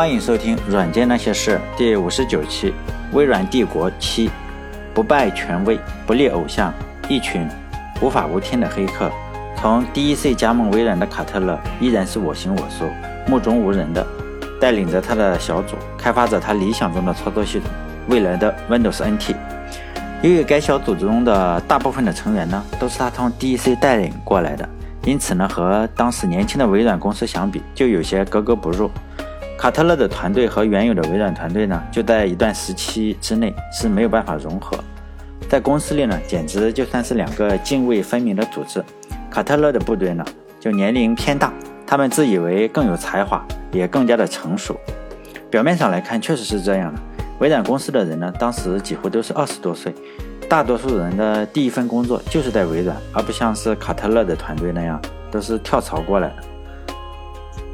欢迎收听《软件那些事》第五十九期，《微软帝国七》，不拜权威，不立偶像，一群无法无天的黑客。从 DEC 加盟微软的卡特勒依然是我行我素、目中无人的，带领着他的小组开发着他理想中的操作系统——未来的 Windows NT。由于该小组中的大部分的成员呢，都是他从 DEC 带领过来的，因此呢，和当时年轻的微软公司相比，就有些格格不入。卡特勒的团队和原有的微软团队呢，就在一段时期之内是没有办法融合，在公司里呢，简直就算是两个泾渭分明的组织。卡特勒的部队呢，就年龄偏大，他们自以为更有才华，也更加的成熟。表面上来看，确实是这样的。微软公司的人呢，当时几乎都是二十多岁，大多数人的第一份工作就是在微软，而不像是卡特勒的团队那样，都是跳槽过来的。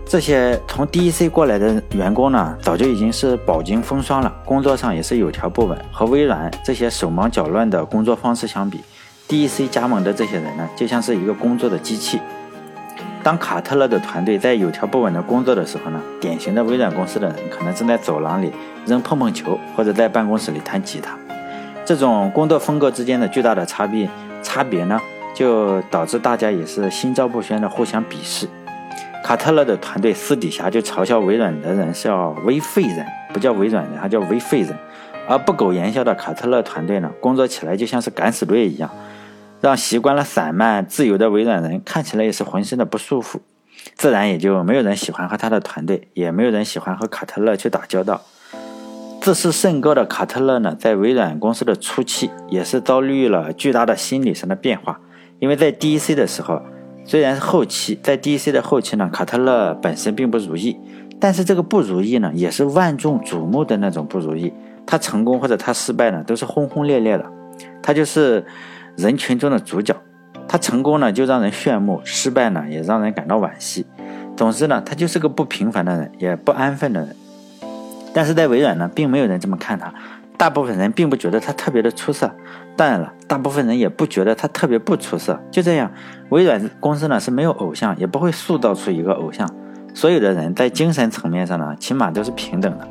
这些从 DEC 过来的员工呢，早就已经是饱经风霜了，工作上也是有条不紊。和微软这些手忙脚乱的工作方式相比，DEC 加盟的这些人呢，就像是一个工作的机器。当卡特勒的团队在有条不紊的工作的时候呢，典型的微软公司的人可能正在走廊里扔碰碰球，或者在办公室里弹吉他。这种工作风格之间的巨大的差别，差别呢，就导致大家也是心照不宣的互相鄙视。卡特勒的团队私底下就嘲笑微软的人是叫微废人，不叫微软人，他叫微废人。而不苟言笑的卡特勒团队呢，工作起来就像是敢死队一样，让习惯了散漫自由的微软人看起来也是浑身的不舒服。自然也就没有人喜欢和他的团队，也没有人喜欢和卡特勒去打交道。自视甚高的卡特勒呢，在微软公司的初期也是遭遇了巨大的心理上的变化，因为在 DEC 的时候。虽然后期在 DC 的后期呢，卡特勒本身并不如意，但是这个不如意呢，也是万众瞩目的那种不如意。他成功或者他失败呢，都是轰轰烈烈的。他就是人群中的主角。他成功呢，就让人炫目；失败呢，也让人感到惋惜。总之呢，他就是个不平凡的人，也不安分的人。但是在微软呢，并没有人这么看他。大部分人并不觉得他特别的出色，当然了，大部分人也不觉得他特别不出色。就这样，微软公司呢是没有偶像，也不会塑造出一个偶像。所有的人在精神层面上呢，起码都是平等的。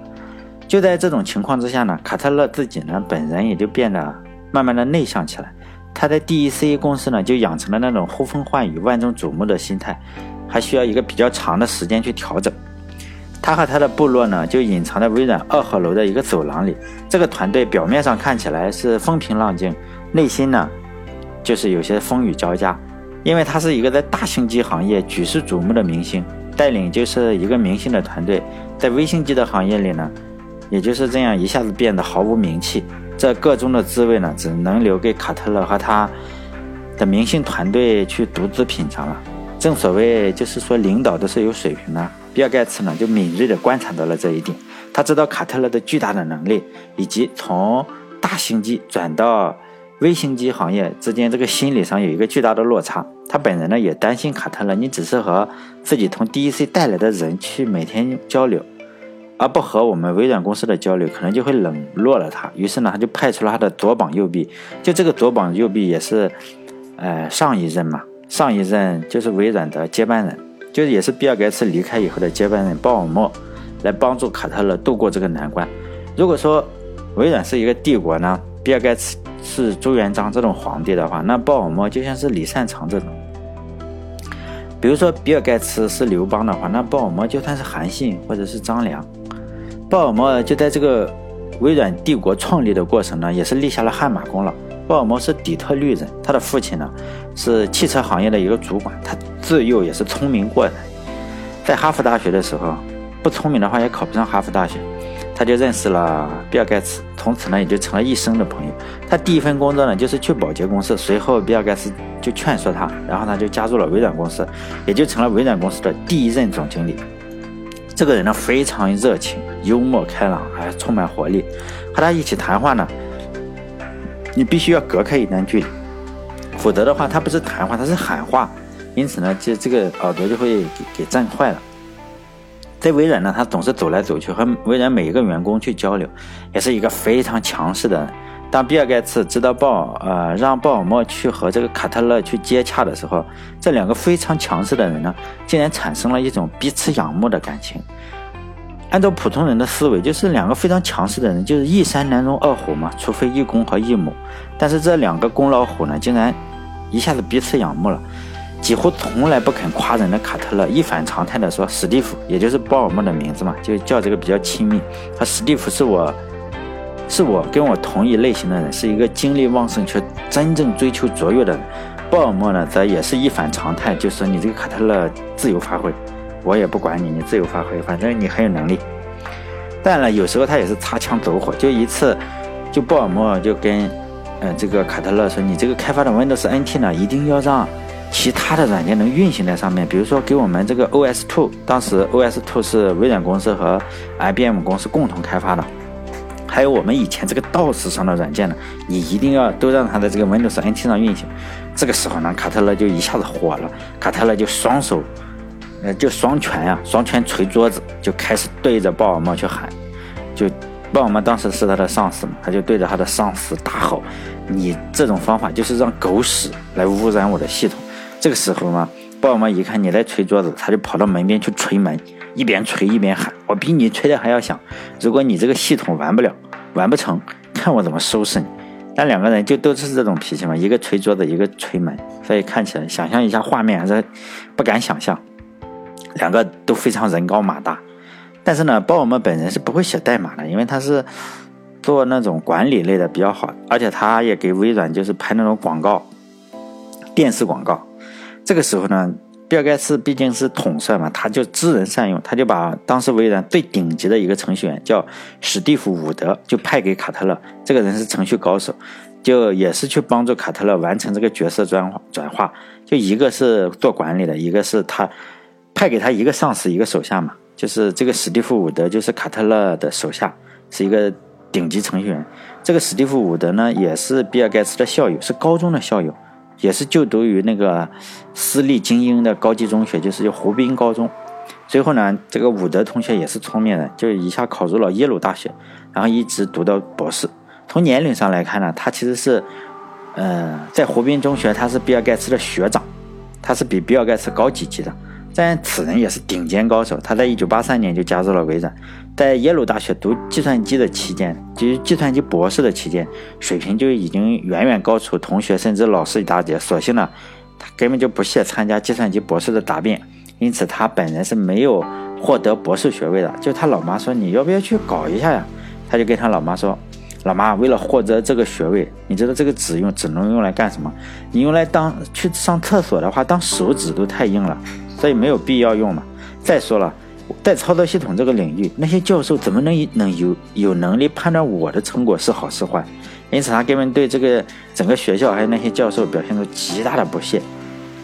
就在这种情况之下呢，卡特勒自己呢本人也就变得慢慢的内向起来。他在 DEC 公司呢就养成了那种呼风唤雨、万众瞩目的心态，还需要一个比较长的时间去调整。他和他的部落呢，就隐藏在微软二号楼的一个走廊里。这个团队表面上看起来是风平浪静，内心呢，就是有些风雨交加。因为他是一个在大型机行业举世瞩目的明星，带领就是一个明星的团队，在微型机的行业里呢，也就是这样一下子变得毫无名气。这个中的滋味呢，只能留给卡特勒和他的明星团队去独自品尝了。正所谓，就是说领导都是有水平的。比尔盖茨呢，就敏锐地观察到了这一点。他知道卡特勒的巨大的能力，以及从大型机转到微型机行业之间这个心理上有一个巨大的落差。他本人呢，也担心卡特勒，你只是和自己从 DEC 带来的人去每天交流，而不和我们微软公司的交流，可能就会冷落了他。于是呢，他就派出了他的左膀右臂，就这个左膀右臂也是，呃，上一任嘛，上一任就是微软的接班人。就是也是比尔盖茨离开以后的接班人鲍尔默，来帮助卡特勒度过这个难关。如果说微软是一个帝国呢，比尔盖茨是朱元璋这种皇帝的话，那鲍尔默就像是李善长这种。比如说比尔盖茨是刘邦的话，那鲍尔默就算是韩信或者是张良。鲍尔默就在这个微软帝国创立的过程呢，也是立下了汗马功劳。鲍尔默是底特律人，他的父亲呢是汽车行业的一个主管，他自幼也是聪明过人，在哈佛大学的时候，不聪明的话也考不上哈佛大学，他就认识了比尔盖茨，从此呢也就成了一生的朋友。他第一份工作呢就是去保洁公司，随后比尔盖茨就劝说他，然后他就加入了微软公司，也就成了微软公司的第一任总经理。这个人呢非常热情、幽默、开朗，还充满活力，和他一起谈话呢。你必须要隔开一段距离，否则的话，他不是谈话，他是喊话，因此呢，这这个耳朵就会给给震坏了。在微软呢，他总是走来走去，和微软每一个员工去交流，也是一个非常强势的人。当比尔盖茨知道鲍呃让鲍尔默去和这个卡特勒去接洽的时候，这两个非常强势的人呢，竟然产生了一种彼此仰慕的感情。按照普通人的思维，就是两个非常强势的人，就是一山难容二虎嘛，除非一公和一母。但是这两个公老虎呢，竟然一下子彼此仰慕了。几乎从来不肯夸人的卡特勒一反常态的说：“史蒂夫，也就是鲍尔默的名字嘛，就叫这个比较亲密。他史蒂夫是我，是我跟我同一类型的人，是一个精力旺盛却真正追求卓越的人。鲍尔默呢，则也是一反常态，就说你这个卡特勒自由发挥，我也不管你，你自由发挥，反正你很有能力。但呢，有时候他也是擦枪走火。就一次，就鲍尔默就跟，嗯，这个卡特勒说，你这个开发的 Windows NT 呢，一定要让。”其他的软件能运行在上面，比如说给我们这个 OS2，当时 OS2 是微软公司和 IBM 公司共同开发的，还有我们以前这个 DOS 上的软件呢，你一定要都让它在这个 Windows NT 上运行。这个时候呢，卡特勒就一下子火了，卡特勒就双手，就双拳呀，双拳捶桌子，就开始对着鲍尔默去喊，就鲍尔默当时是他的上司嘛，他就对着他的上司大吼：“你这种方法就是让狗屎来污染我的系统。”这个时候嘛，鲍尔默一看你来捶桌子，他就跑到门边去捶门，一边捶一边喊：“我比你捶的还要响！如果你这个系统完不了，完不成，看我怎么收拾你！”但两个人就都是这种脾气嘛，一个捶桌子，一个捶门，所以看起来想象一下画面还是不敢想象，两个都非常人高马大。但是呢，鲍尔默本人是不会写代码的，因为他是做那种管理类的比较好，而且他也给微软就是拍那种广告，电视广告。这个时候呢，比尔盖茨毕竟是统帅嘛，他就知人善用，他就把当时微软最顶级的一个程序员叫史蒂夫·伍德，就派给卡特勒。这个人是程序高手，就也是去帮助卡特勒完成这个角色转转化。就一个是做管理的，一个是他派给他一个上司，一个手下嘛。就是这个史蒂夫·伍德就是卡特勒的手下，是一个顶级程序员。这个史蒂夫·伍德呢，也是比尔盖茨的校友，是高中的校友。也是就读于那个私立精英的高级中学，就是叫湖滨高中。最后呢，这个伍德同学也是聪明人，就一下考入了耶鲁大学，然后一直读到博士。从年龄上来看呢，他其实是，呃，在湖滨中学他是比尔盖茨的学长，他是比比尔盖茨高几级的。但此人也是顶尖高手，他在一九八三年就加入了微软。在耶鲁大学读计算机的期间，就是计算机博士的期间，水平就已经远远高出同学甚至老师一大截。所幸呢，他根本就不屑参加计算机博士的答辩，因此他本人是没有获得博士学位的。就他老妈说：“你要不要去搞一下呀？”他就跟他老妈说：“老妈，为了获得这个学位，你知道这个纸用只能用来干什么？你用来当去上厕所的话，当手指都太硬了，所以没有必要用嘛。再说了。”在操作系统这个领域，那些教授怎么能能有有能力判断我的成果是好是坏？因此，他根本对这个整个学校还有那些教授表现出极大的不屑。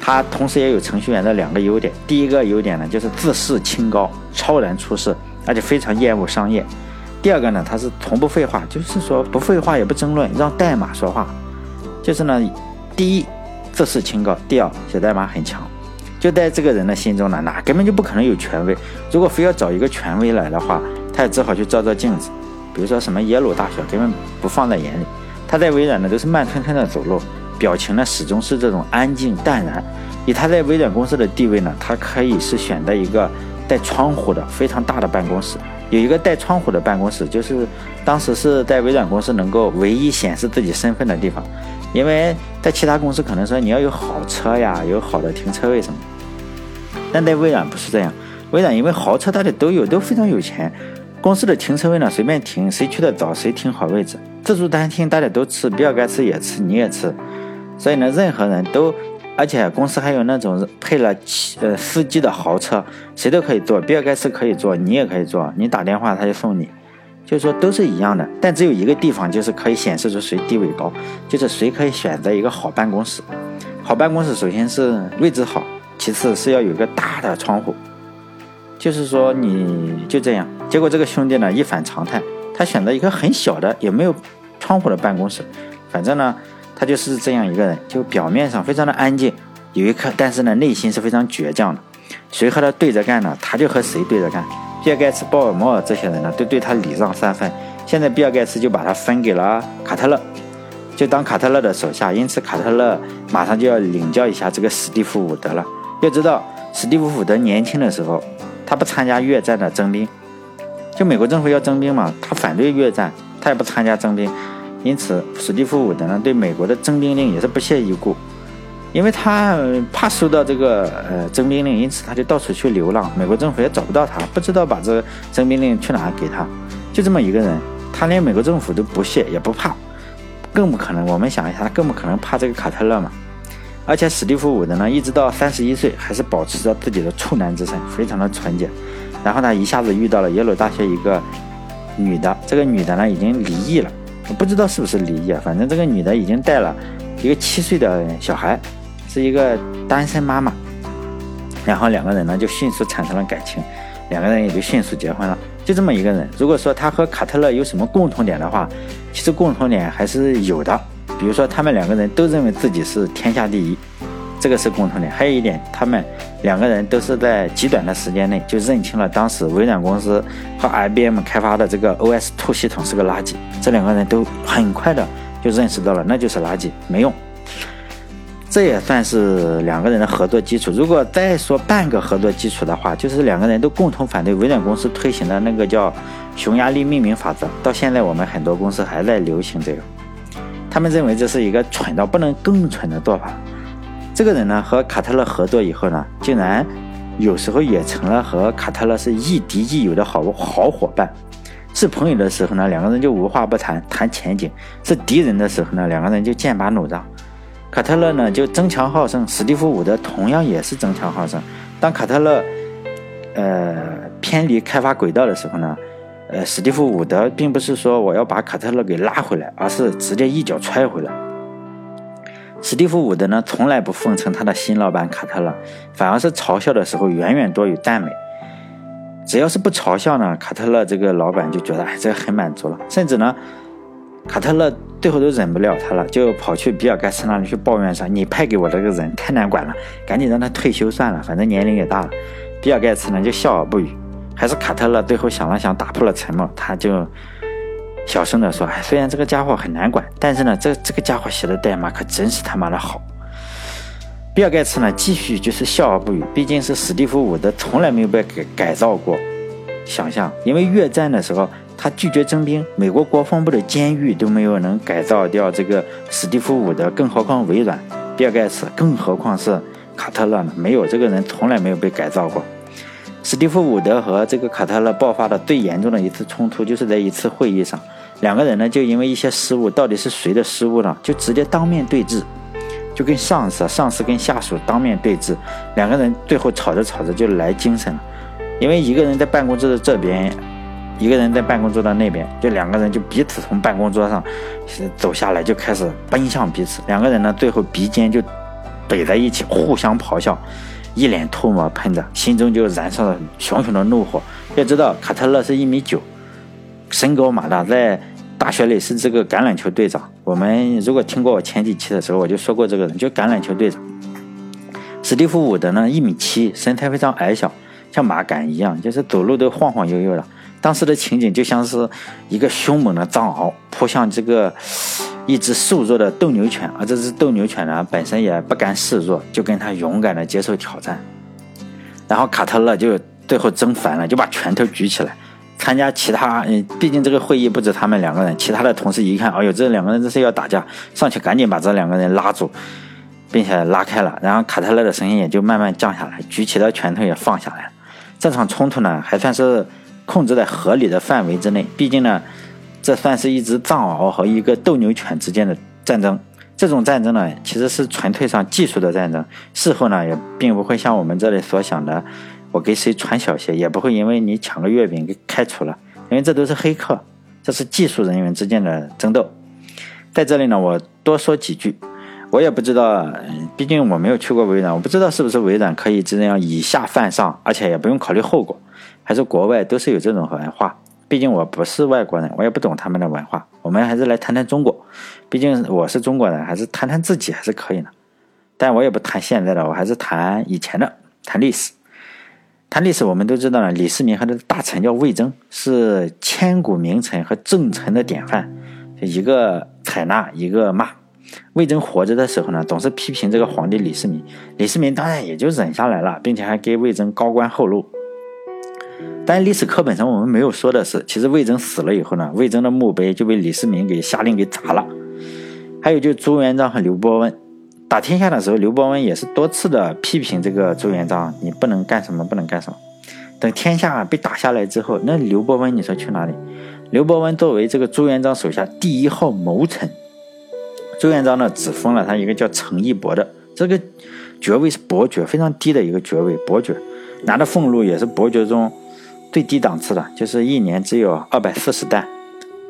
他同时也有程序员的两个优点：第一个优点呢，就是自视清高，超然出世，而且非常厌恶商业；第二个呢，他是从不废话，就是说不废话也不争论，让代码说话。就是呢，第一，自视清高；第二，写代码很强。就在这个人的心中呢，那根本就不可能有权威。如果非要找一个权威来的话，他也只好去照照镜子。比如说什么耶鲁大学，根本不放在眼里。他在微软呢，都是慢吞吞的走路，表情呢始终是这种安静淡然。以他在微软公司的地位呢，他可以是选择一个带窗户的非常大的办公室。有一个带窗户的办公室，就是当时是在微软公司能够唯一显示自己身份的地方。因为在其他公司可能说你要有好车呀，有好的停车位什么。但在微软不是这样，微软因为豪车大家都有，都非常有钱，公司的停车位呢随便停，谁去的早谁停好位置，自助餐厅大家都吃，比尔盖茨也吃，你也吃，所以呢任何人都，而且公司还有那种配了呃司机的豪车，谁都可以坐，比尔盖茨可以坐，你也可以坐，你打电话他就送你，就是说都是一样的，但只有一个地方就是可以显示出谁地位高，就是谁可以选择一个好办公室，好办公室首先是位置好。其次是要有一个大的窗户，就是说你就这样。结果这个兄弟呢一反常态，他选择一个很小的也没有窗户的办公室。反正呢，他就是这样一个人，就表面上非常的安静，有一颗，但是呢内心是非常倔强的。谁和他对着干呢，他就和谁对着干。比尔盖茨、鲍尔默这些人呢，都对他礼让三分。现在比尔盖茨就把他分给了卡特勒，就当卡特勒的手下。因此，卡特勒马上就要领教一下这个史蒂夫·伍德了。要知道，史蒂夫·伍德年轻的时候，他不参加越战的征兵，就美国政府要征兵嘛，他反对越战，他也不参加征兵，因此史蒂夫·伍德呢对美国的征兵令也是不屑一顾，因为他怕收到这个呃征兵令，因此他就到处去流浪，美国政府也找不到他，不知道把这个征兵令去哪给他，就这么一个人，他连美国政府都不屑也不怕，更不可能，我们想一下，更不可能怕这个卡特勒嘛。而且史蒂夫·伍德呢，一直到三十一岁还是保持着自己的处男之身，非常的纯洁。然后呢，一下子遇到了耶鲁大学一个女的，这个女的呢已经离异了，我不知道是不是离异啊，反正这个女的已经带了一个七岁的小孩，是一个单身妈妈。然后两个人呢就迅速产生了感情，两个人也就迅速结婚了。就这么一个人，如果说他和卡特勒有什么共同点的话，其实共同点还是有的。比如说，他们两个人都认为自己是天下第一，这个是共同点。还有一点，他们两个人都是在极短的时间内就认清了当时微软公司和 IBM 开发的这个 OS2 系统是个垃圾。这两个人都很快的就认识到了，那就是垃圾，没用。这也算是两个人的合作基础。如果再说半个合作基础的话，就是两个人都共同反对微软公司推行的那个叫匈牙利命名法则。到现在，我们很多公司还在流行这个。他们认为这是一个蠢到不能更蠢的做法。这个人呢，和卡特勒合作以后呢，竟然有时候也成了和卡特勒是亦敌亦友的好好伙伴。是朋友的时候呢，两个人就无话不谈，谈前景；是敌人的时候呢，两个人就剑拔弩张。卡特勒呢就争强好胜，史蒂夫·伍德同样也是争强好胜。当卡特勒呃偏离开发轨道的时候呢？呃，史蒂夫·伍德并不是说我要把卡特勒给拉回来，而是直接一脚踹回来。史蒂夫·伍德呢，从来不奉承他的新老板卡特勒，反而是嘲笑的时候远远多于赞美。只要是不嘲笑呢，卡特勒这个老板就觉得哎，这很满足了。甚至呢，卡特勒最后都忍不了他了，就跑去比尔·盖茨那里去抱怨说：“你派给我这个人太难管了，赶紧让他退休算了，反正年龄也大了。”比尔·盖茨呢就笑而不语。还是卡特勒最后想了想，打破了沉默，他就小声的说：“哎，虽然这个家伙很难管，但是呢，这这个家伙写的代码可真是他妈的好。”比尔盖茨呢，继续就是笑而不语。毕竟是史蒂夫伍德从来没有被改改造过。想象，因为越战的时候他拒绝征兵，美国国防部的监狱都没有能改造掉这个史蒂夫伍德，更何况微软、比尔盖茨，更何况是卡特勒呢？没有这个人从来没有被改造过。史蒂夫·伍德和这个卡特勒爆发的最严重的一次冲突，就是在一次会议上，两个人呢就因为一些失误，到底是谁的失误呢？就直接当面对质，就跟上司、上司跟下属当面对质，两个人最后吵着吵着就来精神了，因为一个人在办公桌的这边，一个人在办公桌的那边，就两个人就彼此从办公桌上走下来，就开始奔向彼此，两个人呢最后鼻尖就怼在一起，互相咆哮。一脸唾沫喷着，心中就燃烧了熊熊的怒火。要知道，卡特勒是一米九，身高马大，在大学里是这个橄榄球队长。我们如果听过我前几期的时候，我就说过这个人，就橄榄球队长。史蒂夫·伍德呢，一米七，身材非常矮小，像马杆一样，就是走路都晃晃悠悠的。当时的情景就像是一个凶猛的藏獒扑向这个。一只瘦弱的斗牛犬，而这只斗牛犬呢，本身也不甘示弱，就跟他勇敢的接受挑战。然后卡特勒就最后争烦了，就把拳头举起来。参加其他，嗯，毕竟这个会议不止他们两个人，其他的同事一看，哎呦，这两个人这是要打架，上去赶紧把这两个人拉住，并且拉开了。然后卡特勒的声音也就慢慢降下来，举起的拳头也放下来了。这场冲突呢，还算是控制在合理的范围之内，毕竟呢。这算是一只藏獒和一个斗牛犬之间的战争。这种战争呢，其实是纯粹上技术的战争。事后呢，也并不会像我们这里所想的，我给谁穿小鞋，也不会因为你抢个月饼给开除了，因为这都是黑客，这是技术人员之间的争斗。在这里呢，我多说几句。我也不知道，毕竟我没有去过微软，我不知道是不是微软可以这样以下犯上，而且也不用考虑后果，还是国外都是有这种文化。毕竟我不是外国人，我也不懂他们的文化。我们还是来谈谈中国。毕竟我是中国人，还是谈谈自己还是可以的。但我也不谈现在的，我还是谈以前的，谈历史。谈历史，我们都知道了，李世民和他的大臣叫魏征，是千古名臣和正臣的典范。一个采纳，一个骂。魏征活着的时候呢，总是批评这个皇帝李世民。李世民当然也就忍下来了，并且还给魏征高官厚禄。但历史课本上我们没有说的是，其实魏征死了以后呢，魏征的墓碑就被李世民给下令给砸了。还有就朱元璋和刘伯温打天下的时候，刘伯温也是多次的批评这个朱元璋，你不能干什么，不能干什么。等天下被打下来之后，那刘伯温你说去哪里？刘伯温作为这个朱元璋手下第一号谋臣，朱元璋呢只封了他一个叫程义伯的这个爵位是伯爵，非常低的一个爵位，伯爵拿的俸禄也是伯爵中最低档次的，就是一年只有二百四十担。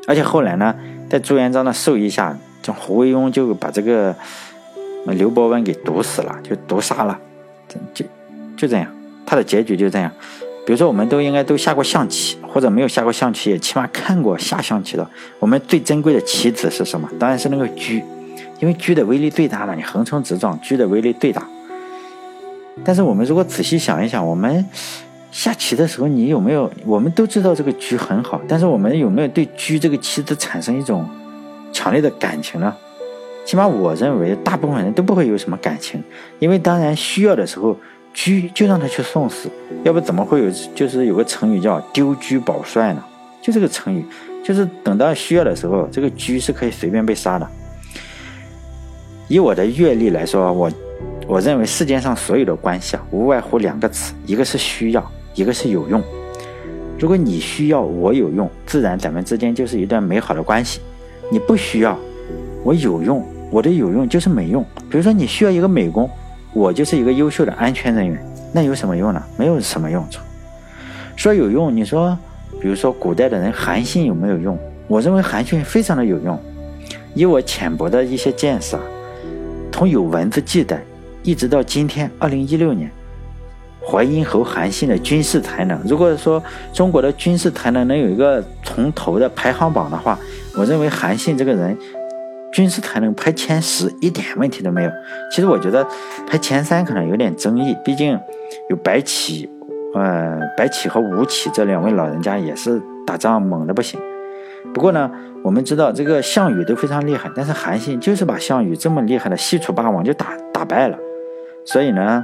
而且后来呢，在朱元璋的授意下，这胡惟庸就把这个刘伯温给毒死了，就毒杀了，就就这样，他的结局就这样。比如说，我们都应该都下过象棋，或者没有下过象棋，也起码看过下象棋的。我们最珍贵的棋子是什么？当然是那个车，因为车的威力最大了。你横冲直撞，车的威力最大。但是我们如果仔细想一想，我们下棋的时候，你有没有？我们都知道这个车很好，但是我们有没有对车这个棋子产生一种强烈的感情呢？起码我认为，大部分人都不会有什么感情，因为当然需要的时候。车就让他去送死，要不怎么会有就是有个成语叫丢车保帅呢？就这个成语，就是等到需要的时候，这个车是可以随便被杀的。以我的阅历来说，我我认为世界上所有的关系啊，无外乎两个词，一个是需要，一个是有用。如果你需要，我有用，自然咱们之间就是一段美好的关系。你不需要，我有用，我的有用就是没用。比如说你需要一个美工。我就是一个优秀的安全人员，那有什么用呢？没有什么用处。说有用，你说，比如说古代的人韩信有没有用？我认为韩信非常的有用。以我浅薄的一些见识啊，从有文字记载，一直到今天二零一六年，淮阴侯韩信的军事才能，如果说中国的军事才能能有一个从头的排行榜的话，我认为韩信这个人。军事才能排前十一点问题都没有。其实我觉得排前三可能有点争议，毕竟有白起，呃，白起和吴起这两位老人家也是打仗猛的不行。不过呢，我们知道这个项羽都非常厉害，但是韩信就是把项羽这么厉害的西楚霸王就打打败了。所以呢，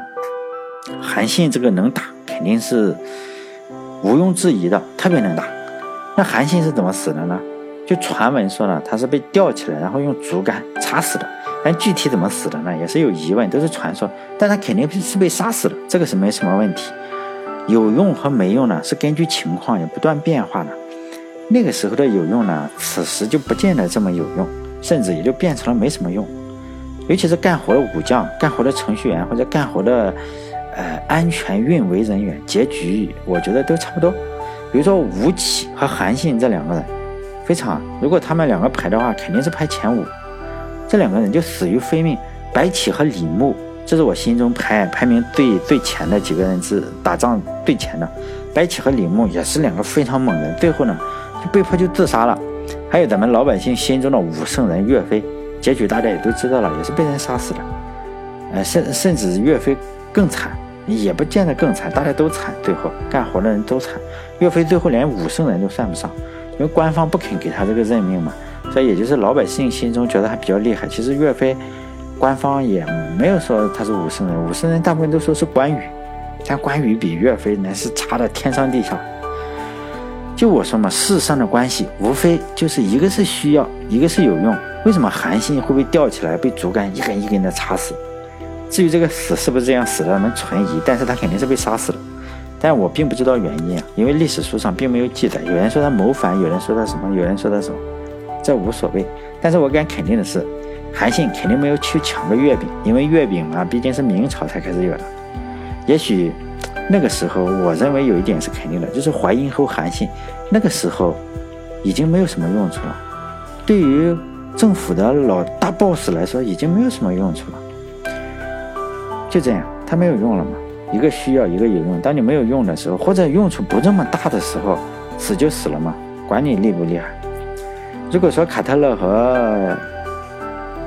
韩信这个能打肯定是毋庸置疑的，特别能打。那韩信是怎么死的呢？就传闻说呢，他是被吊起来，然后用竹竿插死的。但具体怎么死的呢，也是有疑问，都是传说。但他肯定是被杀死的，这个是没什么问题。有用和没用呢，是根据情况也不断变化的。那个时候的有用呢，此时就不见得这么有用，甚至也就变成了没什么用。尤其是干活的武将、干活的程序员或者干活的呃安全运维人员，结局我觉得都差不多。比如说吴起和韩信这两个人。非常，如果他们两个排的话，肯定是排前五。这两个人就死于非命。白起和李牧，这是我心中排排名最最前的几个人之打仗最前的。白起和李牧也是两个非常猛人，最后呢就被迫就自杀了。还有咱们老百姓心中的武圣人岳飞，结局大家也都知道了，也是被人杀死的。呃，甚甚至岳飞更惨，也不见得更惨，大家都惨，最后干活的人都惨。岳飞最后连武圣人都算不上。因为官方不肯给他这个任命嘛，所以也就是老百姓心中觉得他比较厉害。其实岳飞，官方也没有说他是武圣人，武圣人大部分都说是关羽，但关羽比岳飞那是差的天上地下。就我说嘛，世上的关系无非就是一个是需要，一个是有用。为什么韩信会被吊起来，被竹竿一根一根的插死？至于这个死是不是这样死的，能存疑，但是他肯定是被杀死了。但我并不知道原因啊，因为历史书上并没有记载。有人说他谋反，有人说他什么，有人说他什么，这无所谓。但是我敢肯定的是，韩信肯定没有去抢个月饼，因为月饼嘛，毕竟是明朝才开始有的。也许那个时候，我认为有一点是肯定的，就是淮阴侯韩信那个时候已经没有什么用处了。对于政府的老大 boss 来说，已经没有什么用处了。就这样，他没有用了嘛？一个需要，一个有用。当你没有用的时候，或者用处不这么大的时候，死就死了嘛，管你厉不厉害。如果说卡特勒和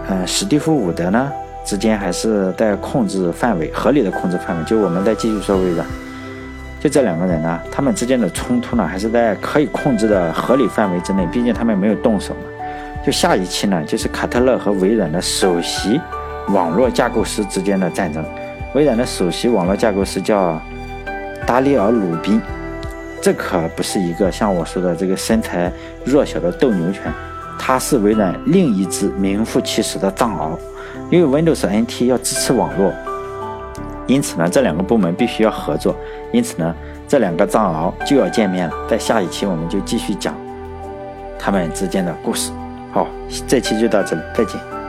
呃史蒂夫伍德呢之间还是在控制范围，合理的控制范围，就我们再继续说微软，就这两个人呢，他们之间的冲突呢，还是在可以控制的合理范围之内，毕竟他们没有动手嘛。就下一期呢，就是卡特勒和微软的首席网络架构师之间的战争。微软的首席网络架构师叫达里尔·鲁宾，这可不是一个像我说的这个身材弱小的斗牛犬，它是微软另一只名副其实的藏獒。因为 Windows NT 要支持网络，因此呢，这两个部门必须要合作。因此呢，这两个藏獒就要见面了。在下一期我们就继续讲他们之间的故事。好，这期就到这里，再见。